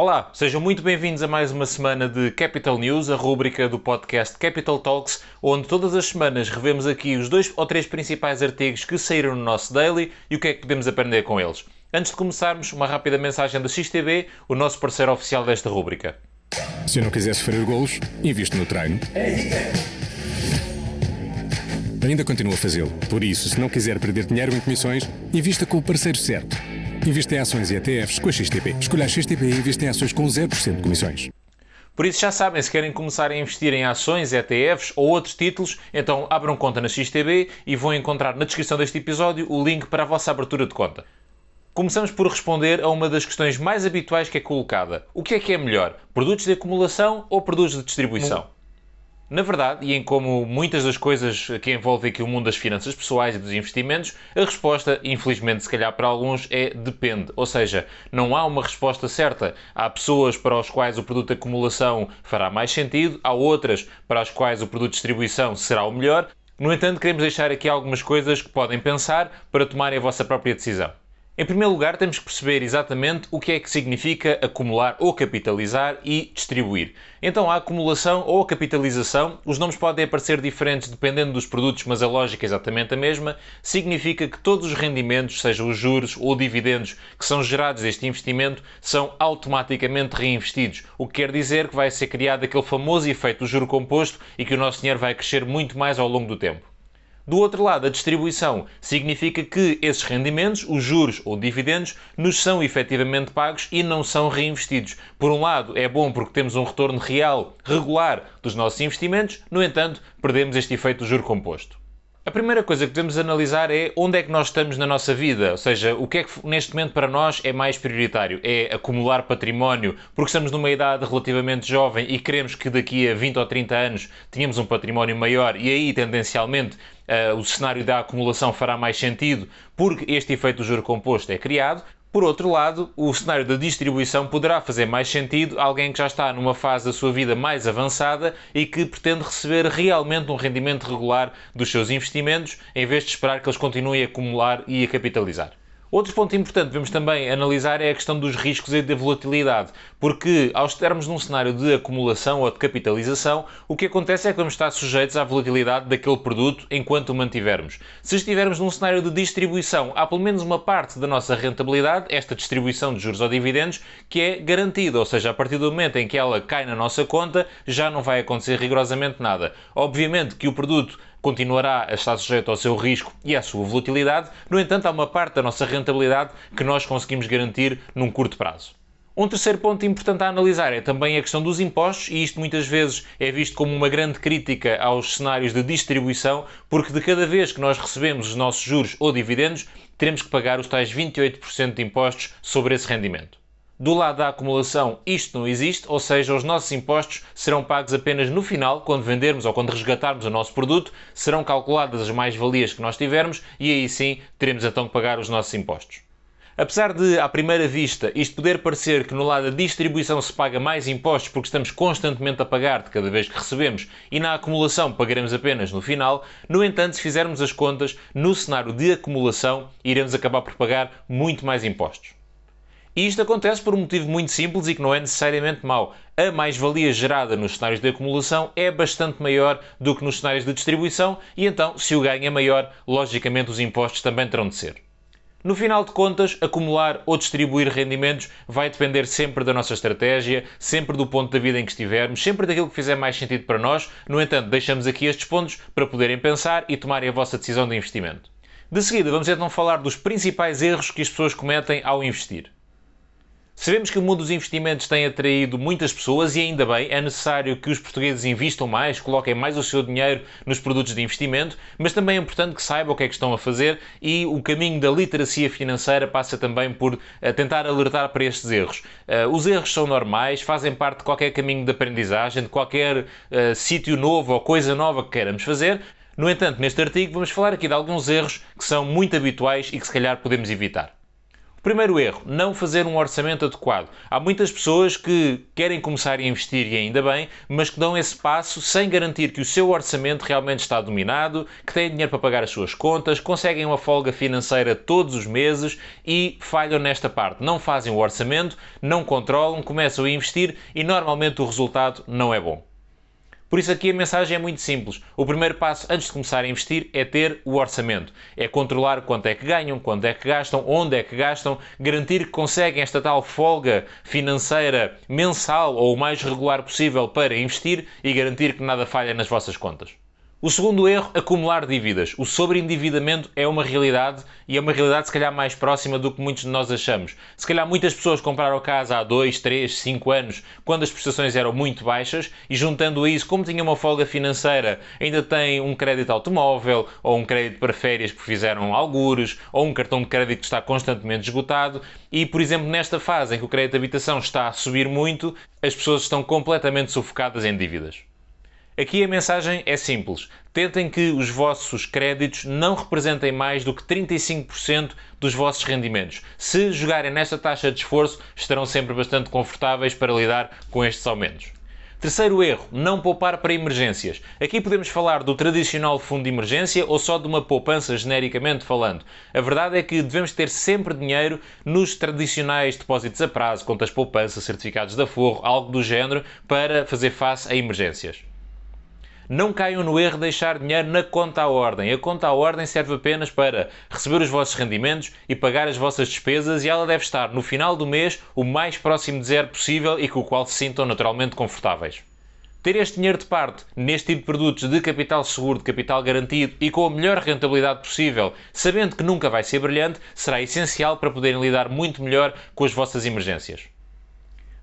Olá, sejam muito bem-vindos a mais uma semana de Capital News, a rúbrica do podcast Capital Talks, onde todas as semanas revemos aqui os dois ou três principais artigos que saíram no nosso daily e o que é que podemos aprender com eles. Antes de começarmos, uma rápida mensagem da XTB, o nosso parceiro oficial desta rúbrica. Se não quiser sofrer golos, investe no treino. Ainda continua a fazê-lo. Por isso, se não quiser perder dinheiro em comissões, invista com o parceiro certo. Investe em ações e ETFs com a XTP. Escolha a XTP e investe em ações com 0% de comissões. Por isso já sabem, se querem começar a investir em ações, ETFs ou outros títulos, então abram conta na XTB e vão encontrar na descrição deste episódio o link para a vossa abertura de conta. Começamos por responder a uma das questões mais habituais que é colocada. O que é que é melhor? Produtos de acumulação ou produtos de distribuição? Na verdade, e em como muitas das coisas que envolvem aqui o mundo das finanças pessoais e dos investimentos, a resposta, infelizmente, se calhar para alguns, é depende. Ou seja, não há uma resposta certa. Há pessoas para as quais o produto de acumulação fará mais sentido, há outras para as quais o produto de distribuição será o melhor. No entanto, queremos deixar aqui algumas coisas que podem pensar para tomarem a vossa própria decisão. Em primeiro lugar, temos que perceber exatamente o que é que significa acumular ou capitalizar e distribuir. Então, a acumulação ou a capitalização, os nomes podem aparecer diferentes dependendo dos produtos, mas a lógica é exatamente a mesma. Significa que todos os rendimentos, sejam os juros ou dividendos que são gerados deste investimento, são automaticamente reinvestidos. O que quer dizer que vai ser criado aquele famoso efeito do juro composto e que o nosso dinheiro vai crescer muito mais ao longo do tempo. Do outro lado, a distribuição significa que esses rendimentos, os juros ou dividendos, nos são efetivamente pagos e não são reinvestidos. Por um lado, é bom porque temos um retorno real, regular dos nossos investimentos, no entanto, perdemos este efeito do juro composto. A primeira coisa que devemos analisar é onde é que nós estamos na nossa vida, ou seja, o que é que neste momento para nós é mais prioritário? É acumular património porque estamos numa idade relativamente jovem e queremos que daqui a 20 ou 30 anos tenhamos um património maior e aí tendencialmente uh, o cenário da acumulação fará mais sentido porque este efeito do juro composto é criado, por outro lado, o cenário da distribuição poderá fazer mais sentido alguém que já está numa fase da sua vida mais avançada e que pretende receber realmente um rendimento regular dos seus investimentos, em vez de esperar que eles continuem a acumular e a capitalizar. Outro ponto importante que devemos também analisar é a questão dos riscos e da volatilidade, porque ao estarmos num cenário de acumulação ou de capitalização, o que acontece é que vamos estar sujeitos à volatilidade daquele produto enquanto o mantivermos. Se estivermos num cenário de distribuição, há pelo menos uma parte da nossa rentabilidade, esta distribuição de juros ou dividendos, que é garantida, ou seja, a partir do momento em que ela cai na nossa conta, já não vai acontecer rigorosamente nada. Obviamente que o produto continuará a estar sujeito ao seu risco e à sua volatilidade, no entanto, há uma parte da nossa rentabilidade que nós conseguimos garantir num curto prazo. Um terceiro ponto importante a analisar é também a questão dos impostos, e isto muitas vezes é visto como uma grande crítica aos cenários de distribuição, porque de cada vez que nós recebemos os nossos juros ou dividendos, teremos que pagar os tais 28% de impostos sobre esse rendimento. Do lado da acumulação, isto não existe, ou seja, os nossos impostos serão pagos apenas no final, quando vendermos ou quando resgatarmos o nosso produto, serão calculadas as mais-valias que nós tivermos e aí sim teremos então que pagar os nossos impostos. Apesar de, à primeira vista, isto poder parecer que no lado da distribuição se paga mais impostos porque estamos constantemente a pagar de cada vez que recebemos e na acumulação pagaremos apenas no final, no entanto, se fizermos as contas, no cenário de acumulação iremos acabar por pagar muito mais impostos. E isto acontece por um motivo muito simples e que não é necessariamente mau. A mais-valia gerada nos cenários de acumulação é bastante maior do que nos cenários de distribuição e então, se o ganho é maior, logicamente os impostos também terão de ser. No final de contas, acumular ou distribuir rendimentos vai depender sempre da nossa estratégia, sempre do ponto da vida em que estivermos, sempre daquilo que fizer mais sentido para nós. No entanto, deixamos aqui estes pontos para poderem pensar e tomarem a vossa decisão de investimento. De seguida, vamos então falar dos principais erros que as pessoas cometem ao investir. Sabemos que o mundo dos investimentos tem atraído muitas pessoas e ainda bem, é necessário que os portugueses investam mais, coloquem mais o seu dinheiro nos produtos de investimento, mas também é importante que saibam o que é que estão a fazer e o caminho da literacia financeira passa também por uh, tentar alertar para estes erros. Uh, os erros são normais, fazem parte de qualquer caminho de aprendizagem, de qualquer uh, sítio novo ou coisa nova que queiramos fazer. No entanto, neste artigo vamos falar aqui de alguns erros que são muito habituais e que se calhar podemos evitar Primeiro erro, não fazer um orçamento adequado. Há muitas pessoas que querem começar a investir e ainda bem, mas que dão esse passo sem garantir que o seu orçamento realmente está dominado, que têm dinheiro para pagar as suas contas, conseguem uma folga financeira todos os meses e falham nesta parte. Não fazem o orçamento, não controlam, começam a investir e normalmente o resultado não é bom. Por isso aqui a mensagem é muito simples. O primeiro passo antes de começar a investir é ter o orçamento. É controlar quanto é que ganham, quanto é que gastam, onde é que gastam, garantir que conseguem esta tal folga financeira mensal ou o mais regular possível para investir e garantir que nada falha nas vossas contas. O segundo erro, acumular dívidas. O sobreendividamento é uma realidade e é uma realidade se calhar mais próxima do que muitos de nós achamos. Se calhar muitas pessoas compraram casa há 2, 3, 5 anos, quando as prestações eram muito baixas, e juntando a isso, como tinha uma folga financeira, ainda tem um crédito automóvel, ou um crédito para férias que fizeram algures, ou um cartão de crédito que está constantemente esgotado, e, por exemplo, nesta fase em que o crédito de habitação está a subir muito, as pessoas estão completamente sufocadas em dívidas. Aqui a mensagem é simples. Tentem que os vossos créditos não representem mais do que 35% dos vossos rendimentos. Se jogarem nesta taxa de esforço, estarão sempre bastante confortáveis para lidar com estes aumentos. Terceiro erro, não poupar para emergências. Aqui podemos falar do tradicional fundo de emergência ou só de uma poupança genericamente falando. A verdade é que devemos ter sempre dinheiro nos tradicionais depósitos a prazo, contas poupança, certificados de aforro, algo do género, para fazer face a emergências. Não caiam no erro de deixar dinheiro na conta à ordem. A conta à ordem serve apenas para receber os vossos rendimentos e pagar as vossas despesas e ela deve estar no final do mês o mais próximo de zero possível e com o qual se sintam naturalmente confortáveis. Ter este dinheiro de parte neste tipo de produtos de capital seguro, de capital garantido e com a melhor rentabilidade possível, sabendo que nunca vai ser brilhante, será essencial para poderem lidar muito melhor com as vossas emergências.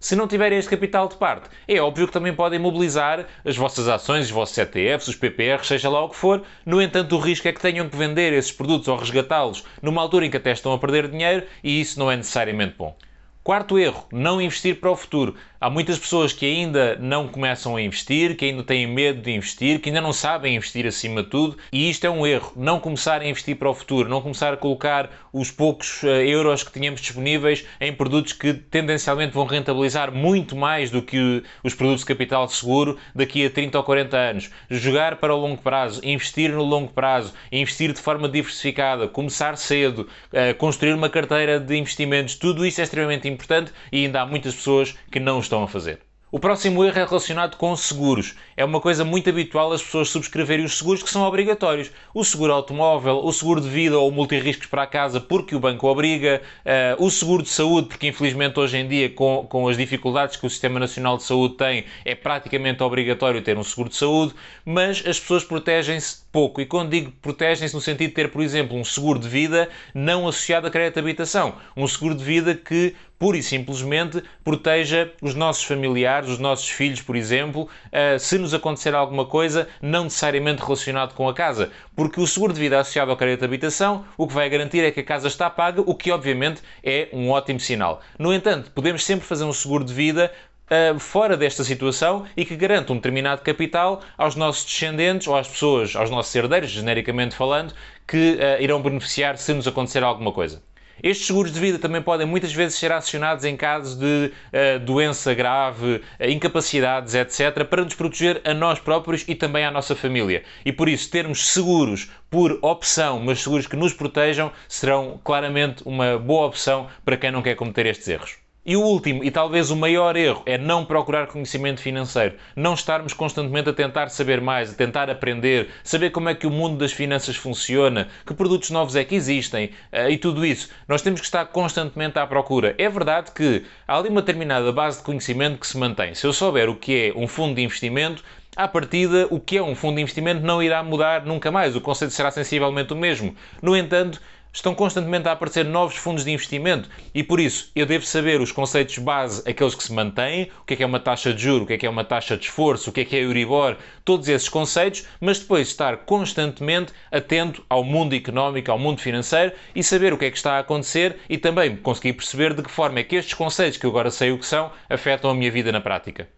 Se não tiverem este capital de parte, é óbvio que também podem mobilizar as vossas ações, os vossos ETFs, os PPRs, seja lá o que for. No entanto, o risco é que tenham que vender esses produtos ou resgatá-los numa altura em que até estão a perder dinheiro e isso não é necessariamente bom. Quarto erro, não investir para o futuro. Há muitas pessoas que ainda não começam a investir, que ainda têm medo de investir, que ainda não sabem investir acima de tudo, e isto é um erro. Não começar a investir para o futuro, não começar a colocar os poucos uh, euros que tínhamos disponíveis em produtos que tendencialmente vão rentabilizar muito mais do que os produtos de capital seguro daqui a 30 ou 40 anos. Jogar para o longo prazo, investir no longo prazo, investir de forma diversificada, começar cedo, uh, construir uma carteira de investimentos, tudo isso é extremamente importante e ainda há muitas pessoas que não estão estão a fazer. O próximo erro é relacionado com seguros. É uma coisa muito habitual as pessoas subscreverem os seguros que são obrigatórios. O seguro automóvel, o seguro de vida ou multirriscos para a casa porque o banco obriga, uh, o seguro de saúde, porque infelizmente hoje em dia, com, com as dificuldades que o Sistema Nacional de Saúde tem, é praticamente obrigatório ter um seguro de saúde, mas as pessoas protegem-se pouco. E quando digo protegem-se no sentido de ter, por exemplo, um seguro de vida não associado a crédito de habitação. Um seguro de vida que pura e simplesmente proteja os nossos familiares, os nossos filhos, por exemplo, uh, se nos acontecer alguma coisa não necessariamente relacionado com a casa. Porque o seguro de vida associado ao crédito de habitação, o que vai garantir é que a casa está paga, o que obviamente é um ótimo sinal. No entanto, podemos sempre fazer um seguro de vida Uh, fora desta situação e que garanta um determinado capital aos nossos descendentes ou às pessoas, aos nossos herdeiros, genericamente falando, que uh, irão beneficiar se nos acontecer alguma coisa. Estes seguros de vida também podem muitas vezes ser acionados em casos de uh, doença grave, uh, incapacidades, etc., para nos proteger a nós próprios e também à nossa família. E por isso, termos seguros por opção, mas seguros que nos protejam, serão claramente uma boa opção para quem não quer cometer estes erros. E o último, e talvez o maior erro, é não procurar conhecimento financeiro. Não estarmos constantemente a tentar saber mais, a tentar aprender, saber como é que o mundo das finanças funciona, que produtos novos é que existem uh, e tudo isso. Nós temos que estar constantemente à procura. É verdade que há ali uma determinada base de conhecimento que se mantém. Se eu souber o que é um fundo de investimento, à partida, o que é um fundo de investimento não irá mudar nunca mais. O conceito será sensivelmente o mesmo. No entanto, estão constantemente a aparecer novos fundos de investimento e por isso eu devo saber os conceitos base, aqueles que se mantêm, o que é que é uma taxa de juro, o que é que é uma taxa de esforço, o que é que é Euribor, todos esses conceitos, mas depois estar constantemente atento ao mundo económico, ao mundo financeiro e saber o que é que está a acontecer e também conseguir perceber de que forma é que estes conceitos, que eu agora sei o que são, afetam a minha vida na prática.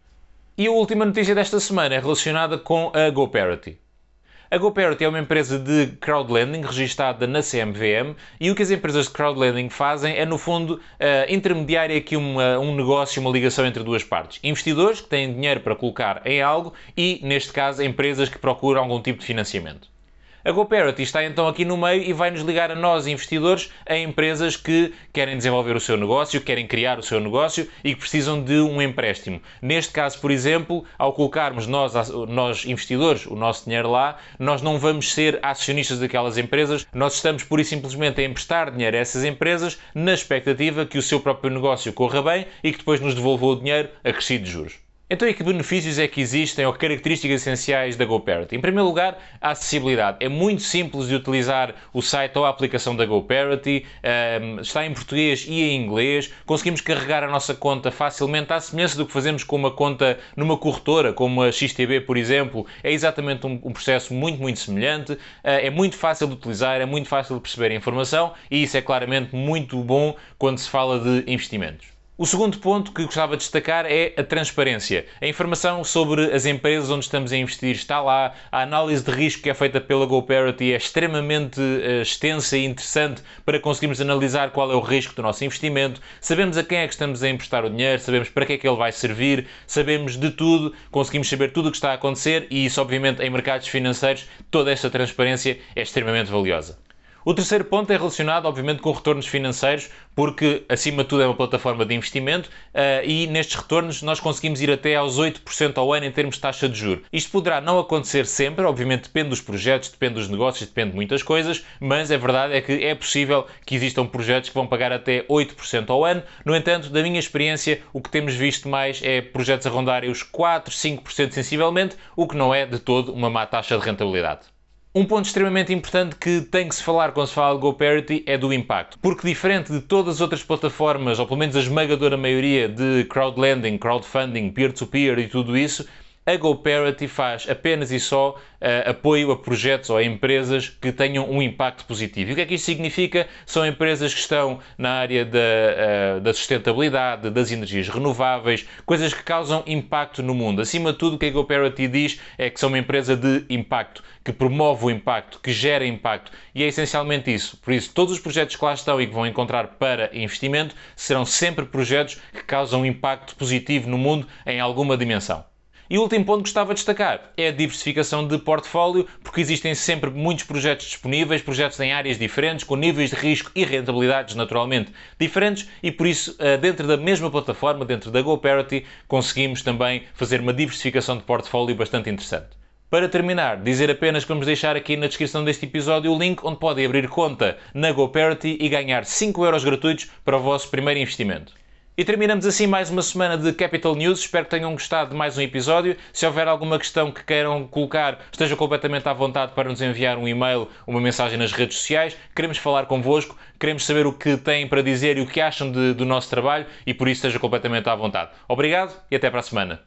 E a última notícia desta semana é relacionada com a GoParity. A GoParity é uma empresa de crowdlending registada na CMVM e o que as empresas de crowdlending fazem é, no fundo, uh, intermediar aqui uma, um negócio, uma ligação entre duas partes. Investidores que têm dinheiro para colocar em algo e, neste caso, empresas que procuram algum tipo de financiamento. A GoParity está então aqui no meio e vai nos ligar a nós, investidores, a empresas que querem desenvolver o seu negócio, querem criar o seu negócio e que precisam de um empréstimo. Neste caso, por exemplo, ao colocarmos nós, nós investidores, o nosso dinheiro lá, nós não vamos ser acionistas daquelas empresas, nós estamos pura e simplesmente a emprestar dinheiro a essas empresas na expectativa que o seu próprio negócio corra bem e que depois nos devolva o dinheiro acrescido de juros. Então, e que benefícios é que existem ou características essenciais da GoParity? Em primeiro lugar, a acessibilidade. É muito simples de utilizar o site ou a aplicação da GoParity, um, ehm, está em português e em inglês, conseguimos carregar a nossa conta facilmente, à semelhança do que fazemos com uma conta numa corretora, como a XTB, por exemplo, é exatamente um, um processo muito, muito semelhante, uh, é muito fácil de utilizar, é muito fácil de perceber a informação e isso é claramente muito bom quando se fala de investimentos. O segundo ponto que gostava de destacar é a transparência. A informação sobre as empresas onde estamos a investir está lá. A análise de risco que é feita pela GoParity é extremamente uh, extensa e interessante para conseguirmos analisar qual é o risco do nosso investimento. Sabemos a quem é que estamos a emprestar o dinheiro, sabemos para que é que ele vai servir, sabemos de tudo, conseguimos saber tudo o que está a acontecer e isso, obviamente, em mercados financeiros, toda esta transparência é extremamente valiosa. O terceiro ponto é relacionado, obviamente, com retornos financeiros, porque, acima de tudo, é uma plataforma de investimento uh, e nestes retornos nós conseguimos ir até aos 8% ao ano em termos de taxa de juros. Isto poderá não acontecer sempre, obviamente depende dos projetos, depende dos negócios, depende de muitas coisas, mas a verdade é que é possível que existam projetos que vão pagar até 8% ao ano. No entanto, da minha experiência, o que temos visto mais é projetos a rondarem os 4, 5% sensivelmente, o que não é de todo uma má taxa de rentabilidade. Um ponto extremamente importante que tem que se falar quando se fala de GoParity é do impacto. Porque diferente de todas as outras plataformas, ou pelo menos a esmagadora maioria de crowdlending, crowdfunding, peer-to-peer -peer e tudo isso, a GoParity faz apenas e só uh, apoio a projetos ou a empresas que tenham um impacto positivo. E o que é que isto significa? São empresas que estão na área da, uh, da sustentabilidade, das energias renováveis, coisas que causam impacto no mundo. Acima de tudo, o que a GoParity diz é que são uma empresa de impacto, que promove o impacto, que gera impacto. E é essencialmente isso. Por isso, todos os projetos que lá estão e que vão encontrar para investimento serão sempre projetos que causam impacto positivo no mundo em alguma dimensão. E o último ponto que gostava de destacar é a diversificação de portfólio, porque existem sempre muitos projetos disponíveis, projetos em áreas diferentes, com níveis de risco e rentabilidades naturalmente diferentes, e por isso, eh, dentro da mesma plataforma, dentro da GoParity, conseguimos também fazer uma diversificação de portfólio bastante interessante. Para terminar, dizer apenas que vamos deixar aqui na descrição deste episódio o link onde podem abrir conta na GoParity e ganhar 5 euros gratuitos para o vosso primeiro investimento. E terminamos assim mais uma semana de Capital News. Espero que tenham gostado de mais um episódio. Se houver alguma questão que queiram colocar, esteja completamente à vontade para nos enviar um e-mail, uma mensagem nas redes sociais. Queremos falar convosco, queremos saber o que têm para dizer e o que acham de, do nosso trabalho e por isso esteja completamente à vontade. Obrigado e até para a semana.